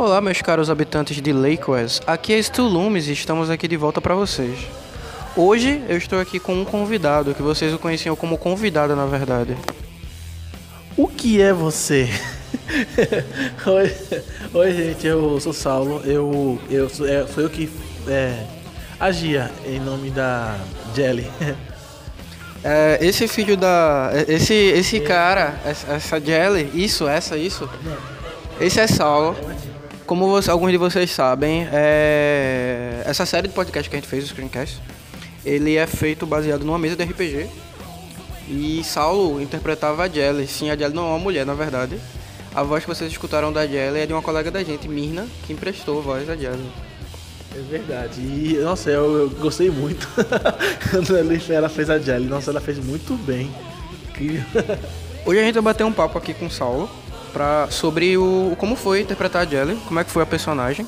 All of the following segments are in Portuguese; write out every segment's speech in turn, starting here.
Olá, meus caros habitantes de Lakewest. Aqui é Stu Loomis e estamos aqui de volta para vocês. Hoje eu estou aqui com um convidado, que vocês o conheciam como convidado, na verdade. O que é você? Oi, oi, gente, eu sou Saulo. Eu, eu sou, é, sou eu que é, agia em nome da Jelly. É, esse filho da. Esse, esse cara, essa, essa Jelly, isso, essa, isso. Esse é Saulo. Como você- alguns de vocês sabem, é, essa série de podcast que a gente fez, o Screencast, ele é feito baseado numa mesa de RPG. E Saulo interpretava a Jelly. Sim, a Jelly não é uma mulher, na verdade. A voz que vocês escutaram da Jelly é de uma colega da gente, Mirna, que emprestou a voz da Jelly. É verdade. E, nossa, eu, eu gostei muito quando ela fez a Jelly. Nossa, ela fez muito bem. Incrível. Hoje a gente vai bater um papo aqui com o Saulo pra, sobre o, como foi interpretar a Jelly, como é que foi a personagem.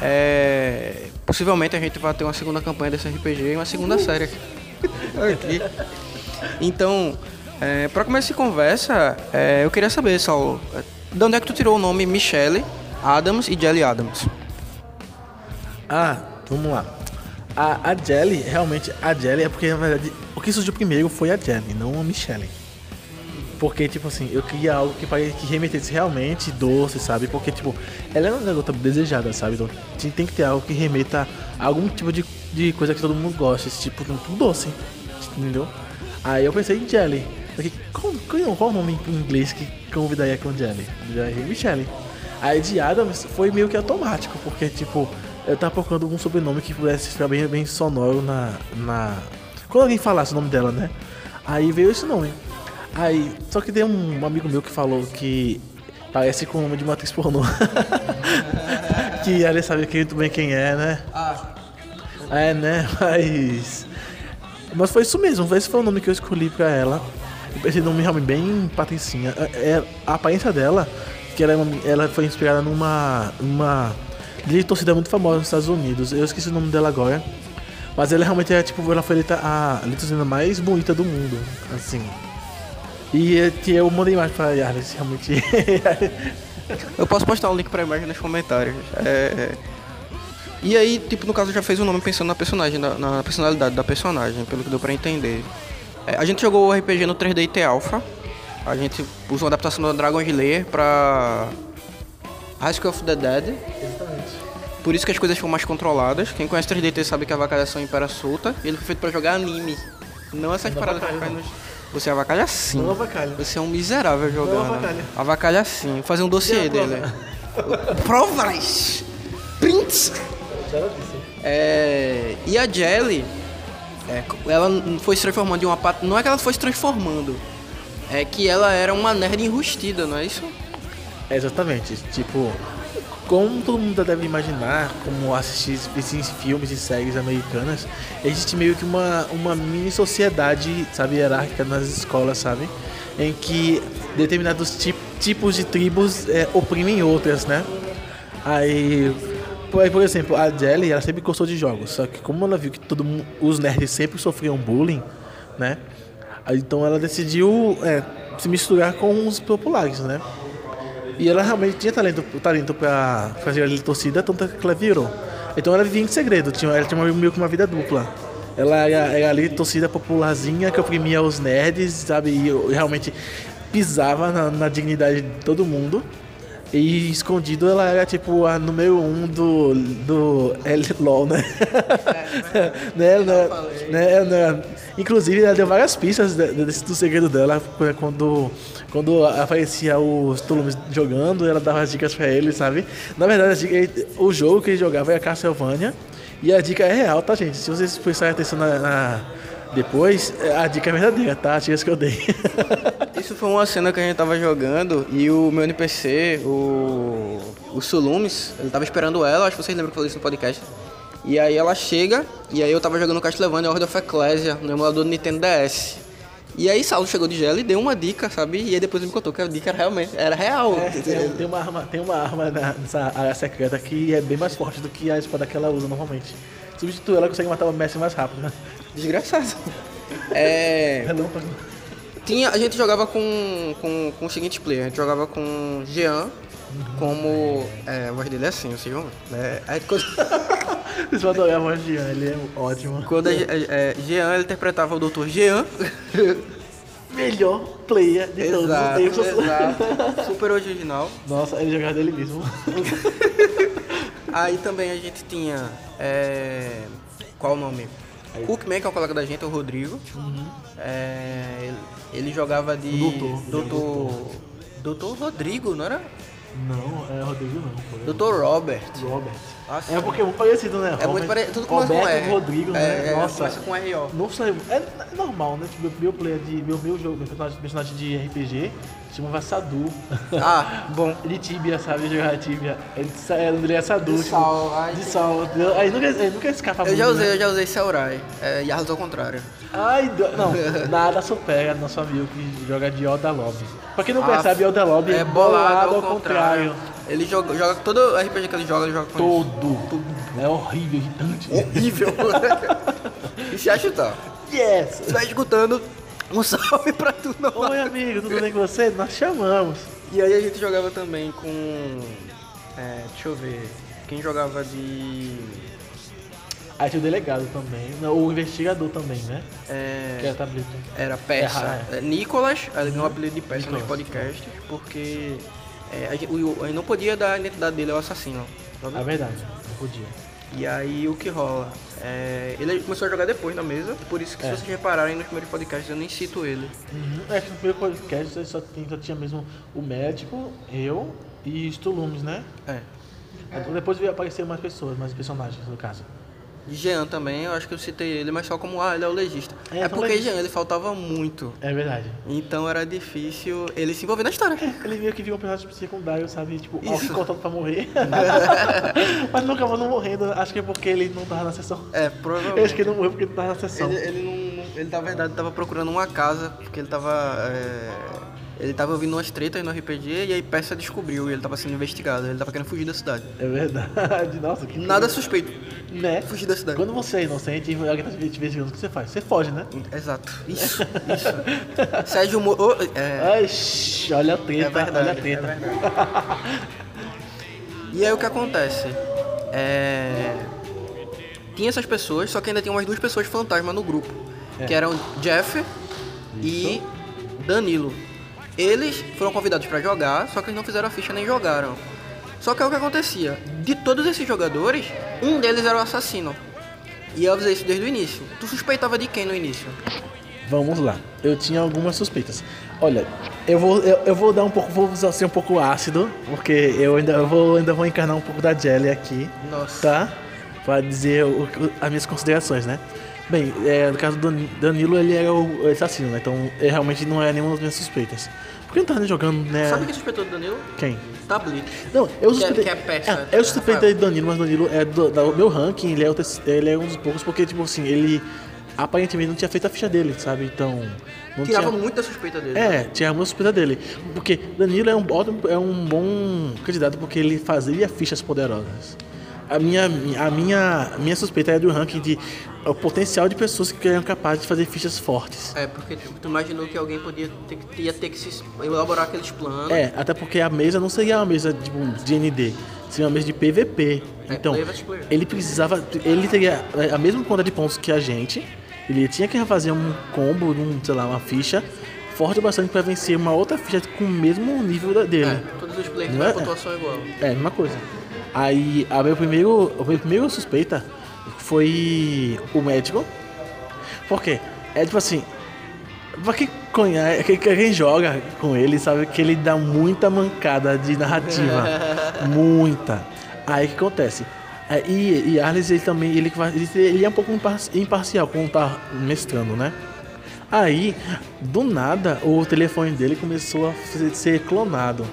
É, possivelmente a gente vai ter uma segunda campanha desse RPG e uma segunda série aqui. Então, é, para começar essa conversa, é, eu queria saber, Saulo, de onde é que tu tirou o nome Michelle Adams e Jelly Adams? Ah, vamos lá. A, a Jelly, realmente, a Jelly é porque, na verdade, o que surgiu primeiro foi a Jelly, não a Michelle. Porque, tipo assim, eu queria algo que, que remetesse realmente doce, sabe? Porque, tipo, ela é uma garota desejada, sabe? Então tem- que ter algo que remeta a algum tipo de, de coisa que todo mundo gosta, tipo, um doce, entendeu? Aí eu pensei em Jelly. Porque, qual, qual, o nome em inglês que convidaria com Jelly? Michelle. Aí de Adams foi meio que automático, porque, tipo, eu tava procurando um sobrenome que pudesse ficar bem, bem sonoro na, na. Quando alguém falasse o nome dela, né? Aí veio esse nome. Aí, só que tem um amigo meu que falou que parece com o nome de uma atriz pornô. que ali sabe muito bem quem é, né? É, né? Mas. Mas foi isso mesmo, esse foi o nome que eu escolhi pra ela. Num nome realmente bem patricinha. É, é- a aparência dela, que ela, é uma- ela foi inspirada numa. líder de torcida muito famosa nos Estados Unidos. Eu esqueci o nome dela agora. Mas ela realmente é tipo, ela foi eleita a torcida mais bonita do mundo. Assim. E é que eu mandei imagem pra Yarlis, realmente. Eu posso postar o link pra imagem nos comentários. É, E aí, tipo, no caso, já fez o nome pensando na personagem, na, na personalidade da personagem, pelo que deu pra entender. É, a gente jogou o RPG no 3D Alpha. A gente usou uma adaptação do Dragon Slayer pra High of the Dead. Por isso que as coisas ficam mais controladas. Quem conhece 3DT sabe que a avacalhação impera solta. E ele foi feito pra jogar anime. Não essas Não paradas que faz nos... Você avacalha sim. Não avacalha. Você é um miserável jogando. avacalha. Avacalha sim. Fazer um dossiê dele. Provas! Prints! É, e a Jelly, é, ela foi se transformando de uma pat... Não é que ela foi se transformando. É que ela era uma nerd enrustida, não é isso? É, exatamente. Tipo, como todo mundo deve imaginar, como assistir esses filmes e séries americanas, existe meio que uma, uma mini sociedade, sabe, hierárquica nas escolas, sabe? Em que determinados ti- tipos de tribos é, oprimem outras, né? Aí, por, por exemplo, a Jelly, ela sempre gostou de jogos, só que como ela viu que todo mundo, os nerds sempre sofriam bullying, né? Aí, então ela decidiu é, se misturar com os populares, né? E ela realmente tinha talento, talento pra fazer a torcida, tanto que ela virou. Então ela vivia em segredo, tinha, ela tinha uma- meio que uma vida dupla. Ela era, era ali torcida popularzinha que oprimia os nerds, sabe? E eu realmente pisava na, na dignidade de todo mundo. E escondido ela era tipo a número um do, do LOL, né? né, né, né, né? Inclusive ela deu várias pistas do segredo dela quando, quando aparecia os Tulumes jogando, ela dava as dicas pra ele, sabe? Na verdade, o jogo que ele jogava era Castlevania. E a dica é real, tá, gente? Se vocês prestarem atenção na, na- depois, a dica é verdadeira, tá? As dicas que eu dei. Isso foi uma cena que a gente tava jogando e o meu NPC, o, o Sulumes, ele tava esperando ela, acho que vocês lembram que eu falei isso no podcast. E aí ela chega, e aí eu tava jogando Castlevania Order of Ecclesia no emulador do Nintendo DS. E aí Saulo chegou de gelo e deu uma dica, sabe? E aí depois ele me contou que a dica era realmente, era real. tem, tem uma arma, tem uma arma na- nessa área secreta que é bem mais forte do que a espada que ela usa normalmente. Substitui ela consegue matar o Messi mais rápido, né? Desgraçado. É. Tinha, a gente jogava com, com, com o seguinte player, a gente jogava com Jean, como. É, a voz dele é assim, vocês vão. É, aí quando, Vocês vão adorar a voz de Jean, ele é ótimo. quando a- é, Jean ele interpretava o Dr. Jean. Melhor player de todos os Exato, tempos. exato. Super original. Nossa, ele jogava dele mesmo. Aí também a gente tinha. É, qual o nome? Cookman, que é um colega da gente, o Rodrigo. É, ele, ele jogava de. Doutor. Doutor. Doutor Rodrigo, não era? Não, é Rodrigo não. Doutor Robert. Robert. Nossa. É porque é muito parecido, né? É muito parecido. Tudo começa com R. Rodrigo, é, né? É, Nossa. começa com R, ó. Não sei, é, é normal, né? Tipo, meu, meu player de. Meu, meu jogo, meu personagem, personagem de RPG chamava Sadu. Ah, bom. de Tibia, sabe? Jogar Tibia. Ele, é, ele é Sadu. De tipo, sal, ai, de sal. Aí nunca, ele nunca escapa Eu muito, já usei, né? eu já usei Saurai. É, Yardos ao contrário. Ai, não, nada supera nosso amigo que joga de Yoda Lobby. Pra quem não Ah, percebe, Yoda Lobby é é bolado ao contrário. Ele joga, joga todo RPG que ele joga, ele joga com. Todo. É horrível, irritante. Horrível. e se achutar. Yes! Você vai escutando um salve pra tu não. Oi, amigo, tudo bem com você? Nós chamamos. E aí a gente jogava também com. É, deixa eu ver. Quem jogava de. Aí tinha o delegado também, o investigador também, né? É, Que era tableta. Era peça. É, É, Nicolas, ele ganhou o apelido de peça nos Nicolas. podcasts, porque é, a gente, o, a gente não podia dar a identidade dele ao assassino. sabe? É verdade, não podia. E aí o que rola? É, ele começou a jogar depois na mesa, por isso que É. se vocês repararem nos primeiros podcasts eu nem cito ele. Uhum. É que no primeiro podcast só, tinha- só tinha mesmo o médico, eu e Stulumes, né? É. Depois veio aparecer mais pessoas, mais personagens no caso. Jean também, eu acho que eu citei ele, mas só como, ah, ele é o legista. É, É, porque legista. Jean, ele faltava muito. É verdade. Então era difícil ele se envolver na história. Ele meio que viu um personagem secundário, sabe? Tipo, Isso. alguém contado pra morrer. Mas nunca acabou não morrendo. Acho que é porque ele não tava na sessão. É, Eu provavelmente. acho que ele não morreu porque ele não tava na sessão. Ele, ele não- ele na verdade tava procurando uma casa, porque ele tava. é, ele tava ouvindo umas tretas no RPG e aí Peça descobriu e ele tava sendo investigado. Ele tava querendo fugir da cidade. É verdade. Nossa, que Nada suspeito. Né? Fugir da cidade. Quando você é inocente e alguém tá te investigando, o que você faz? Você foge, né? Exato. Isso, isso. Sérgio Moro. é, Ai, shh, olha a treta, é verdade. olha a é treta. verdade. e aí o que acontece? É, Tinha essas pessoas, só que ainda tinha umas duas pessoas fantasma no grupo. É. Que eram Jeff e Danilo. Eles foram convidados pra jogar, só que eles não fizeram a ficha nem jogaram. Só que é o que acontecia. De todos esses jogadores, um deles era o assassino. E eu avisei isso desde o início. Tu suspeitava de quem no início? Vamos lá. Eu tinha algumas suspeitas. Olha, eu vou, eu, eu vou dar um pouco, vou ser um pouco ácido, porque eu ainda eu vou, ainda vou encarnar um pouco da Jelly aqui, Nossa. tá? Pra dizer o- o- as minhas considerações, né? Bem, é, no caso do Dan- Danilo, ele era o assassino, né? Então, ele realmente não é nenhuma das minhas suspeitas. Por que não tava nem jogando, né? Sabe quem suspeitou do Danilo? Quem? Tablito. Não, eu Que é- suspeitei. que é peça, Ah, né? eu suspeitei do Danilo, mas Danilo é do, do meu ranking, ele é, o ele é um dos poucos, porque, tipo assim, ele aparentemente não tinha feito a ficha dele, sabe? Então. Não Tirava tinha... muito da suspeita dele. É, tinha uma suspeita dele. Porque Danilo é um, ótimo- é um bom candidato porque ele fazia fichas poderosas. A minha, a minha, a minha suspeita é do ranking de o potencial de pessoas que eram capazes de fazer fichas fortes. É, porque tu, tu imaginou que alguém podia ter, que- ia ter que se elaborar aqueles planos. É, até porque a mesa não seria uma mesa tipo, de ND, seria uma mesa de PVP. É, Então, versus player. ele precisava. Ele teria a mesma conta de pontos que a gente. Ele tinha que fazer um combo, um, sei lá, uma ficha forte bastante para vencer uma outra ficha com o mesmo nível dele. É, todos os players têm é? pontuação igual. É, a mesma coisa. Aí, a meu primeiro, a minha primeira suspeita foi o médico. Por quê? É tipo assim, pra quem conhece, quem, quem joga com ele sabe que ele dá muita mancada de narrativa. muita. Aí o que acontece? É, e, e Arles ele também ele, vai- ele, é um pouco impar- imparcial quando tá mestrando, né? Aí, do nada, o telefone dele começou a ser clonado.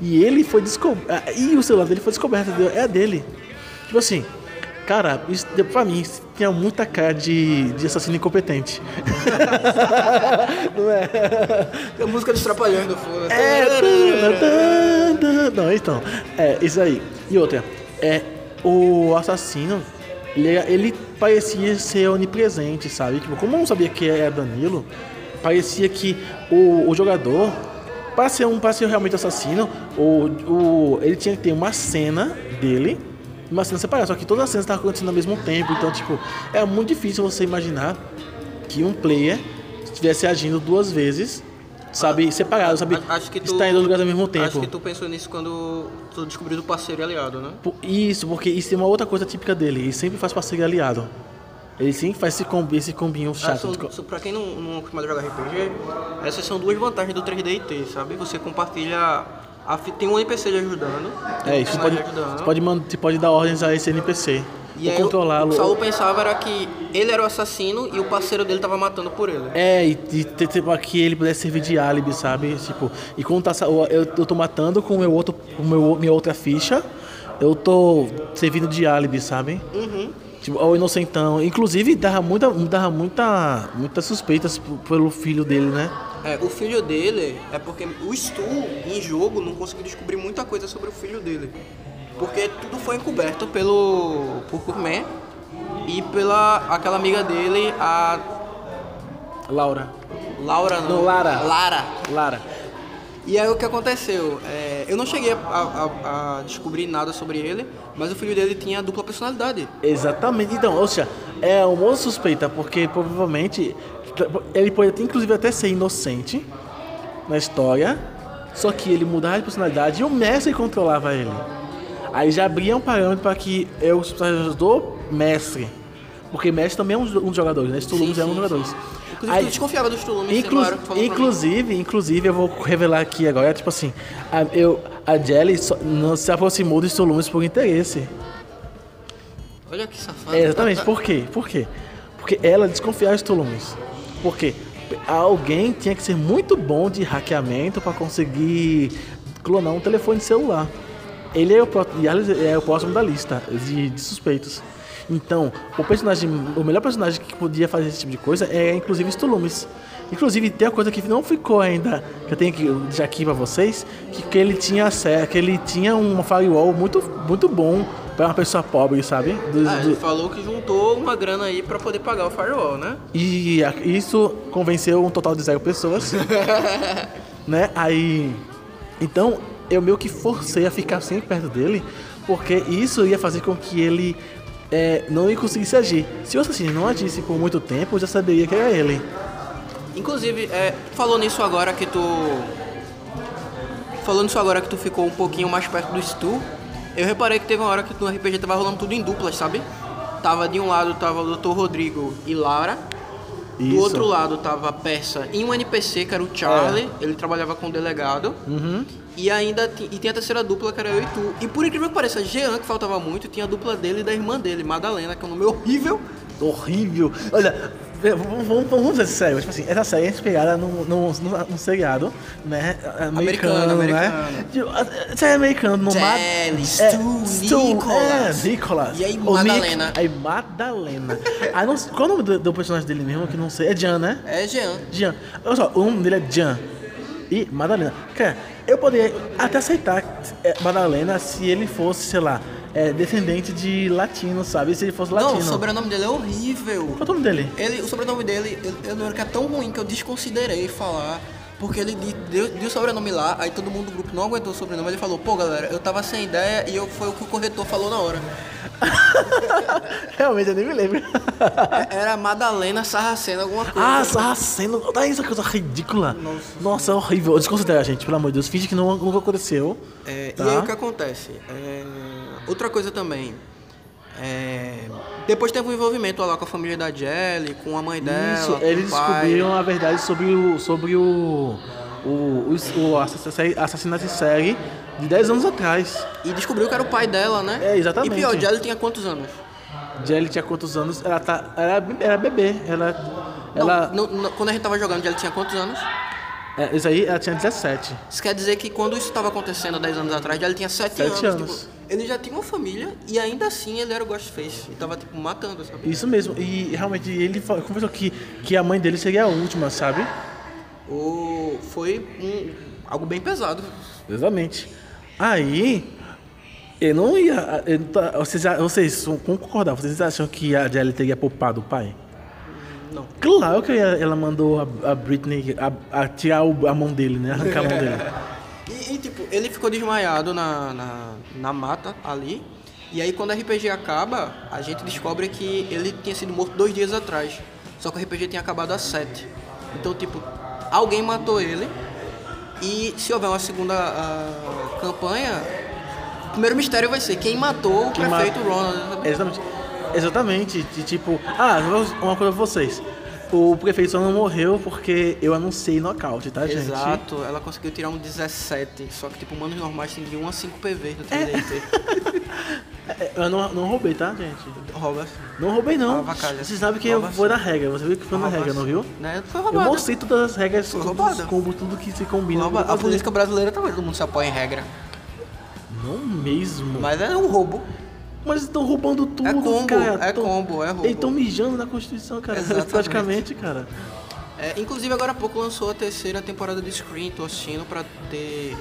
E ele foi descoberto. E o celular dele foi descoberto. É dele. Tipo assim, cara, isso pra mim tinha muita cara de, de assassino incompetente. Não é? A música dos Trapalhões do Foda. É. Não, então. É, isso aí. E outra, é. O assassino, ele, ele parecia ser onipresente, sabe? Tipo, como eu não sabia que era Danilo, parecia que o, o jogador, para ser, um, para ser realmente assassino, o, o, ele tinha que ter uma cena dele, uma cena separada, só que todas as cenas estavam acontecendo ao mesmo tempo, então, tipo, é muito difícil você imaginar que um player estivesse agindo duas vezes, sabe, separado, sabe, Acho que tu, está em dois lugares ao mesmo Acho tempo. que tu pensou nisso quando tu descobriu do parceiro e aliado, né? Isso, porque isso é uma outra coisa típica dele, ele sempre faz parceria aliado. Ele sempre faz esse, combi, esse combinho Ah, chato. são- pra quem não, não é acostumado a jogar RPG, essas são duas vantagens do 3DT, sabe? Você compartilha. a tem um NPC lhe ajudando. É, um isso você pode, ajudando. você pode, você pode dar ordens a esse NPC. E ou controlá-lo. O Saulo pensava era que ele era o assassino e o parceiro dele tava matando por ele. É, e, e tipo, que ele pudesse servir de álibi, sabe? Tipo, e quando tá, eu, eu tô matando com meu outro, com meu, minha outra ficha, eu tô servindo de álibi, sabe? Uhum. Tipo, ao inocentão. Inclusive, dava muita, dava muita, muitas suspeitas pelo filho dele, né? É, o filho dele é porque o Stu, em jogo, não conseguiu descobrir muita coisa sobre o filho dele. Porque tudo foi encoberto pelo. por Kurman e pela aquela amiga dele, a Laura. Laura não. Não, Lara. Lara. Lara. E aí o que aconteceu? É, eu não cheguei a, a- a descobrir nada sobre ele, mas o filho dele tinha dupla personalidade. Exatamente. Então, ou seja, é uma suspeita, porque provavelmente ele pode até, inclusive até ser inocente na história, só que ele mudava de personalidade e o mestre controlava ele. Aí já abria um parâmetro para que é os personagens do mestre. Porque mestre também é um, um dos jogadores, né? Stulums Sim, é um dos jogadores. Inclusive, Aí- tu desconfiava dos Tulumes, Inclu- mim. inclusive, inclusive, eu vou revelar aqui agora, tipo assim, a, eu, a Jelly só- não se aproximou dos Tulumes por interesse. Olha que safado. É, exatamente. Por quê? Por quê? Porque ela desconfiava de Tulumes. Porque alguém tinha que ser muito bom de hackeamento para conseguir clonar um telefone celular. Ele é o, é o próximo da lista de, de suspeitos. Então, o personagem, o melhor personagem que podia fazer esse tipo de coisa é inclusive Stulumes. Inclusive, tem uma coisa que não ficou ainda, que eu tenho que deixar aqui pra vocês, que, que ele tinha que ele tinha um firewall muito, muito bom para uma pessoa pobre, sabe? Do- Ah, do- ele falou que juntou uma grana aí pra poder pagar o firewall, né? E a- isso convenceu um total de zero pessoas. né? Aí. Então, eu meio que forcei a ficar sempre perto dele, porque isso ia fazer com que ele é, não conseguisse agir. Se o assassino não agisse por muito tempo, eu já saberia que era ele. Inclusive, é, falou nisso agora que tu. Falando nisso agora que tu ficou um pouquinho mais perto do Stu, eu reparei que teve uma hora que no RPG tava rolando tudo em duplas, sabe? Tava de um lado tava o Dr. Rodrigo e Lara. Do Isso. outro lado tava a Persa e um NPC, que era o Charlie, ele trabalhava com o delegado. E ainda e tinha a terceira dupla, que era eu e tu. E por incrível que pareça, Jean, que faltava muito, tinha a dupla dele e da irmã dele, Madalena, que é um nome horrível. Horrível. Olha, vamos, vamos, vamos ser sérios. Tipo assim, essa série é inspirada num, num, num, num seriado, né? Americano, Americano, né? americano. Série americano, no Jelly, é, Stu, Nicholas. É, Nicholas. E aí, O Nick- Madalena. aí, Madalena. aí, não, qual é o nome do, do personagem dele mesmo? Que não sei. É Jan, né? É Jean. Jean. Olha só, o nome dele é Jan. E Madalena. Cara, eu poderia até aceitar é, Madalena se ele fosse, sei lá, é, descendente de latino, sabe? Se ele fosse latino. Não, o sobrenome dele é horrível. Qual é o nome dele? Ele, o sobrenome dele, eu, eu não era que é tão ruim que eu desconsiderei falar. Porque ele deu, deu o sobrenome lá, aí todo mundo do grupo não aguentou o sobrenome. Ele falou, pô galera, eu tava sem ideia e eu, foi o que o corretor falou na hora. Realmente, eu nem me lembro. Era Madalena Sarracena, alguma coisa. ah, Sarraceno. Tá isso, coisa ridícula. Nossa, é horrível. Desconsidera, gente, pelo amor de Deus. Finge que não, nunca aconteceu. É, Tá. E aí o que acontece? É, outra coisa também. é, depois teve um envolvimento lá com a família da Jelly, com a mãe dela. Isso, eles descobriram a verdade sobre o. sobre o. o, o, o assassinato em série de 10 anos atrás. E descobriu que era o pai dela, né? É, exatamente. E pior, Jelly tinha quantos anos? Jelly tinha quantos anos? Ela tá. Era, era bebê. Ela. Ela. Não, não, não, quando a gente tava jogando, Jelly tinha quantos anos? É, isso aí, ela tinha 17. Isso quer dizer que quando isso estava acontecendo 10 anos atrás, Jelly tinha 7 Sete anos. anos. tipo, ele já tinha uma família e ainda assim ele era o Ghostface. E tava, tipo, matando, sabe? Isso mesmo. E realmente ele confessou que, que a mãe dele seria a última, sabe? O, foi um, algo bem pesado. Exatamente. Aí. Eu não ia. eu tá- vocês, vocês concordar, vocês acham que a Jelly teria poupado o pai? Não. Claro que ela mandou a, a Britney a, a tirar o- a mão dele, né? Arrancar a mão dele. E, e, tipo, ele ficou desmaiado na, na, na mata ali. E aí quando o RPG acaba, a gente descobre que ele tinha sido morto dois dias atrás. Só que o RPG tinha acabado às sete. Então, tipo, alguém matou ele. E se houver uma segunda ah, campanha, o primeiro mistério vai ser quem matou o Quem prefeito ma- Ronald. sabe? Exatamente. Exatamente. De, tipo, ah, eu vou- uma coisa pra vocês. O prefeito só não morreu porque eu anunciei nocaute, tá, gente? Exato, ela conseguiu tirar um 17. Só que, tipo, humanos normais tem de 1 a 5 PV do É. TDT. É, Eu não, não roubei, tá, gente? Rouba. Não roubei, não. Você sabe que eu Rouba vou sim. na regra. Você viu que foi na regra, não viu? Né? Foi Eu roubado. mostrei todas as regras, todos os combos, tudo que se combina. Eu vou A política brasileira também, todo mundo se apoia em regra. Não mesmo. Mas é um roubo. Mas estão roubando tudo, É combo, cara. é combo, é roubo. Eles estão mijando na Constituição, cara. Exatamente. Praticamente, cara. É, inclusive, agora há pouco lançou a terceira temporada de Scream. Tô assistindo pra ter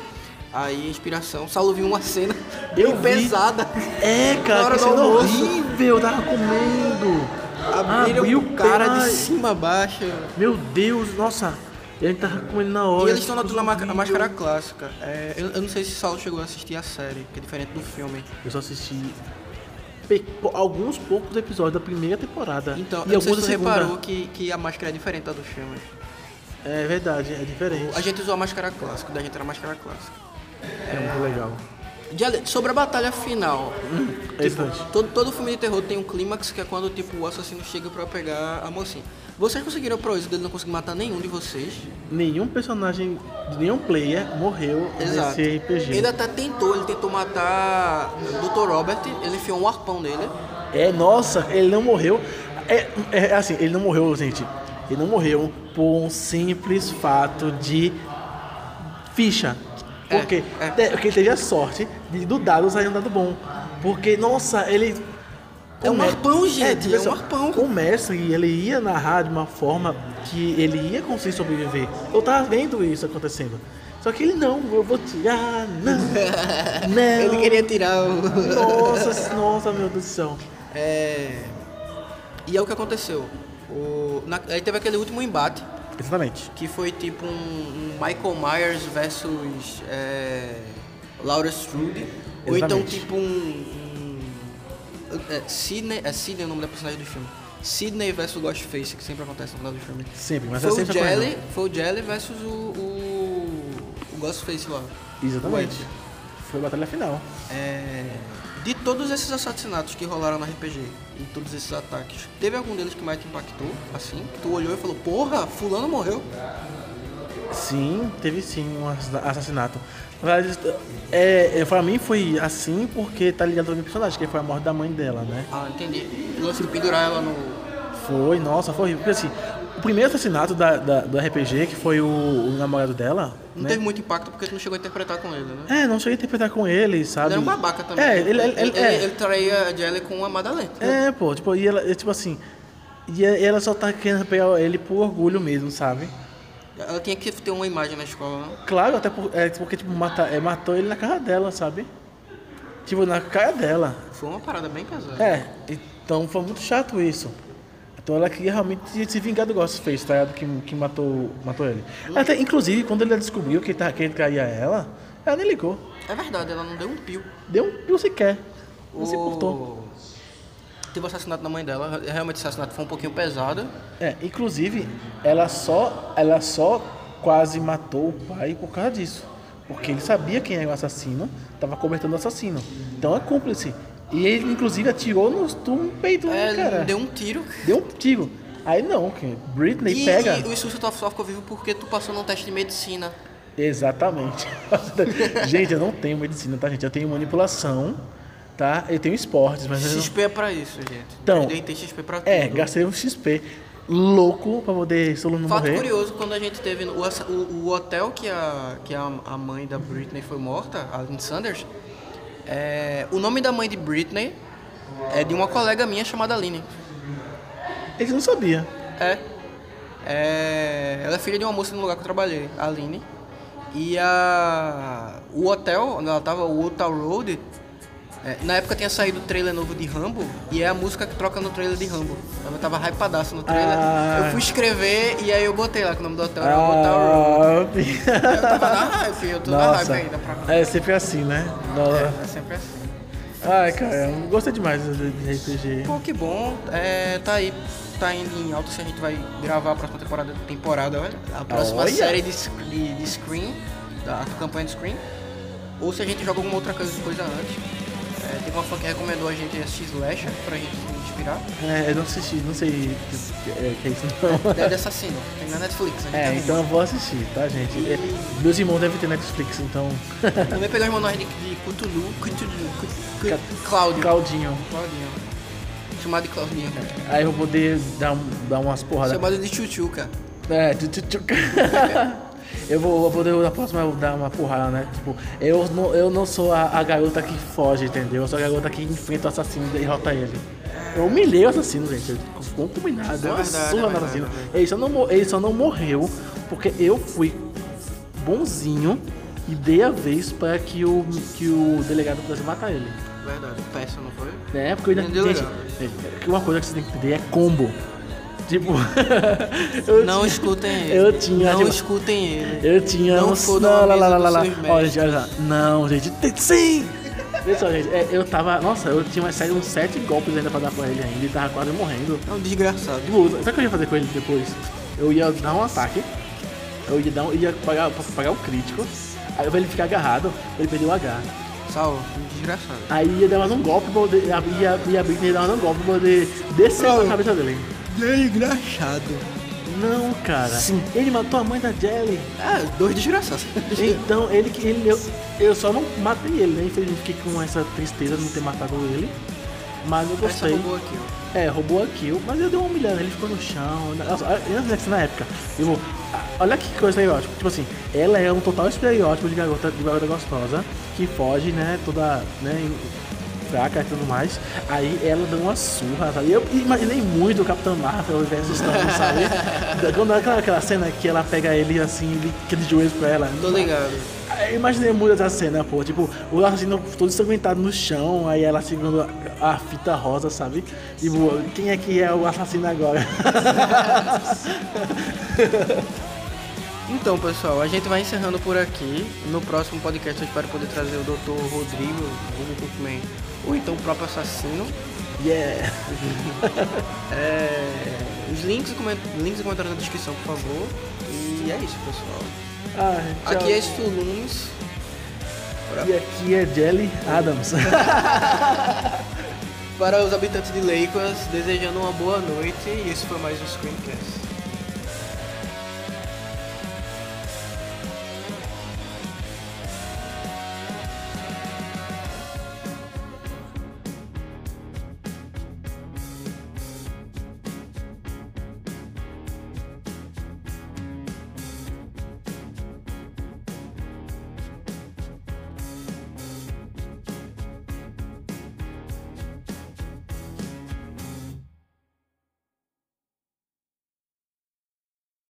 aí inspiração. Saulo viu uma cena Eu bem vi. pesada. É, cara, que cena horrível. Eu tava comendo. Abriram Abriu o cara pai. de cima a baixo. Meu Deus, nossa. E a gente tava comendo na E hora. eles estão na, na ma- horrível. a máscara clássica. É, eu, eu não sei se Saulo chegou a assistir a série, que é diferente do filme. Eu só assisti alguns poucos episódios da primeira temporada. Então, e eu alguns você segunda. reparou que, que a máscara é diferente da do filme. É verdade, é diferente. A gente usou a máscara clássica, da gente era a máscara clássica. É muito legal. De sobre a batalha final, É excelente. todo, todo filme de terror tem um clímax que é quando tipo, o assassino chega pra pegar a mocinha. Vocês conseguiram a proeza dele não conseguir matar nenhum de vocês? Nenhum personagem, nenhum player morreu Exato. nesse RPG. Ele até tentou, ele tentou matar o Dr. Robert, ele enfiou um arpão nele. É, nossa, ele não morreu. É, é assim, ele não morreu, gente. Ele não morreu por um simples fato de ficha. É, Porque, é. é, porque ele teve a sorte de, do dado sair um dado bom. Porque, nossa, ele. É um arpão, gente, tipo é um assim, arpão. O mestre, ele ia narrar de uma forma que ele ia conseguir sobreviver. Eu tava vendo isso acontecendo. Só que ele não, eu vou tirar, não. não. Ele queria tirar o. Nossa, nossa, meu Deus do céu. É... E é o que aconteceu. O... na- Aí teve aquele último embate, Exatamente. que foi tipo um, um Michael Myers versus é... Laura Strode. Ou então tipo um. Um é, Sidney, é Sidney o nome da personagem do filme. Sidney versus Ghostface, que sempre acontece no final do filme. Sempre, mas foi, é o sempre Jelly, correndo. foi o Jelly versus o, o, o Ghostface lá. Exatamente. O. Foi a batalha final. É, de todos esses assassinatos que rolaram no RPG e todos esses ataques, teve algum deles que mais te impactou? Assim? Tu olhou e falou, porra, fulano morreu. Sim, teve sim um assa- assassinato. É, é, pra mim foi assim porque tá ligado ao meu personagem, que foi a morte da mãe dela, né? Ah, entendi. O lance de pendurar ela no. Foi, nossa, foi horrível. Porque assim, o primeiro assassinato da, da- do RPG, que foi o, o namorado dela, Não né? teve muito impacto porque tu não chegou a interpretar com ele, né? É, não cheguei a interpretar com ele, sabe? Ele era um babaca também. É, ele, ele, ele, ele, é. ele traía a Jelly com a Madalena. É, pô, tipo, e ela, é, tipo assim, e ela só tá querendo pegar ele por orgulho mesmo, sabe? Ela tinha que ter uma imagem na escola, não? Claro, até por, é, porque, tipo, mata, é, matou ele na cara dela, sabe? Tipo, na cara dela. Foi uma parada bem pesada. É, então foi muito chato isso. Então ela queria realmente se vingar do Ghostface, tá ligado? Que, que matou, matou ele. Até, inclusive, quando ele descobriu que, tá, que ele traía ela, ela nem ligou. É verdade, ela não deu um pio. Deu um pio sequer. Não se importou. Teve o assassinato da mãe dela. Realmente o assassinato foi um pouquinho pesado. É, inclusive, ela só, ela só quase matou o pai por causa disso. Porque ele sabia quem era o assassino, tava cobertando o assassino. Então é cúmplice. E ele, inclusive, atirou no, no peito, É, cara? deu um tiro. Deu um tiro. Aí não, que Britney E, pega. e o Suicide só ficou vivo porque tu passou num teste de medicina. Exatamente. gente, eu não tenho medicina, tá, gente? Eu tenho manipulação, tá? Eu tenho esportes, mas eu não... XP é pra isso, gente. Então, Daí tem XP pra tudo. É, gastei um XP louco pra poder Solo não Fato morrer. curioso, quando a gente teve o, o, o hotel que, a, que a, a mãe da Britney foi morta, a Lynn Sanders, é, o nome da mãe de Britney é de uma colega minha chamada Aline. Eles não sabia. É. É, Ela é filha de uma moça no lugar que eu trabalhei, a Aline. E a, o hotel onde ela tava, o Town Road, É, na época tinha saído o trailer novo de Rambo e é a música que troca no trailer de Rambo. Eu tava hypadaço no trailer. Ah. Eu fui escrever e aí eu botei lá que o nome do hotel era o Hotel Room. Eu tava na hype, eu tô na hype Nossa, ainda pra é sempre assim, né? É, é sempre assim. Ai, cara, eu gostei demais de RPG. Pô, que bom. É, tá aí, tá indo em alta se a gente vai gravar a próxima temporada, temporada a próxima Olha. série de, de, de Screen, da campanha de Screen, ou se a gente joga alguma outra coisa antes. É, teve uma fã que recomendou a gente assistir Slasher pra gente se inspirar. É, eu não assisti, não sei o que, é, que é isso não. Dead Assassino, tem na Netflix. A gente É, arrumou. então eu vou assistir, tá, gente? É, meus irmãos devem ter Netflix, então. Também pegar os manuais de, de Cthulhu, Cthulhu, Cthulhu, Cláudio. Claudinho. Claudinho. Chamado de Claudinho. Aí eu vou poder dar, dar umas porradas. Chamado de Chuchuca. É, tchu, Eu vou, vou poder na próxima eu dar uma porrada, né? Tipo, eu não, eu não sou a, a garota que foge, entendeu? Eu sou a garota que enfrenta o assassino e derrota ele. Eu humilhei o assassino, gente. Vamos combinar, deu uma verdade, surra é no assassino. é. Ele só, não, ele só não morreu porque eu fui bonzinho e dei a vez para que o, que o delegado pudesse matar ele. Verdade, peça, não foi? Né? Porque eu ainda. Gente, uma coisa que você tem que entender é combo. Tipo. eu Não tinha- escutem ele. Eu tinha. Não tipo, escutem ele. eu tinha Não uns. fodam Lá, lá, lá, lá, lá. gente, olha só. Não, gente. Sim! Olha só, gente. é, eu tava. Nossa, eu tinha saído uns sete golpes ainda pra dar pra ele ainda e tava quase morrendo. É um desgraçado. Tipo, sabe o que eu ia fazer com ele depois? Eu ia dar um ataque. Eu ia, dar um, ia pagar, pagar o crítico. Aí ele ficar agarrado, ele perdeu o H. Sal, desgraçado. Aí ia dar mais um golpe pra poder. Ia, ia, ia abrir e dar mais um golpe pra poder descer na cabeça dele. Desgraçado. Não, cara. Sim. Ele matou a mãe da Jelly. É, dois desgraçados. Então, ele que ele eu, eu só não matei ele, né? Infelizmente fiquei com essa tristeza de não ter matado ele. Mas eu Essa gostei. roubou aqui, ó. É, roubou a kill, mas eu dei uma humilhada, ele ficou no chão. Antes na época, eu, ah, olha que coisa estereótipo. Tipo assim, ela é um total estereótipo de garota, de garota gostosa, que foge, né, toda, né, fraca e tudo mais. Aí ela deu uma surra, sabe? Eu imaginei muito o Capitão Marvel versus Thanos, sabe? Quando aquela, aquela cena que ela pega ele assim, ele fica de joelhos pra ela. Tô ligado. Eu imaginei muito essa cena, pô. Tipo, o assassino todo ensanguentado no chão, aí ela segurando a, a fita rosa, sabe? Tipo, quem é que é o assassino agora? Então, pessoal, a gente vai encerrando por aqui. No próximo podcast eu espero poder trazer o Dr. Rodrigo, o Cookman, ou então o próprio assassino. yeah! É, os links, links e comentários na descrição, por favor. E é isso, pessoal. Ah. Aqui é Stulumes. E aqui é Jelly Adams. Para os habitantes de Lakers, desejando uma boa noite. E esse foi mais um Screencast.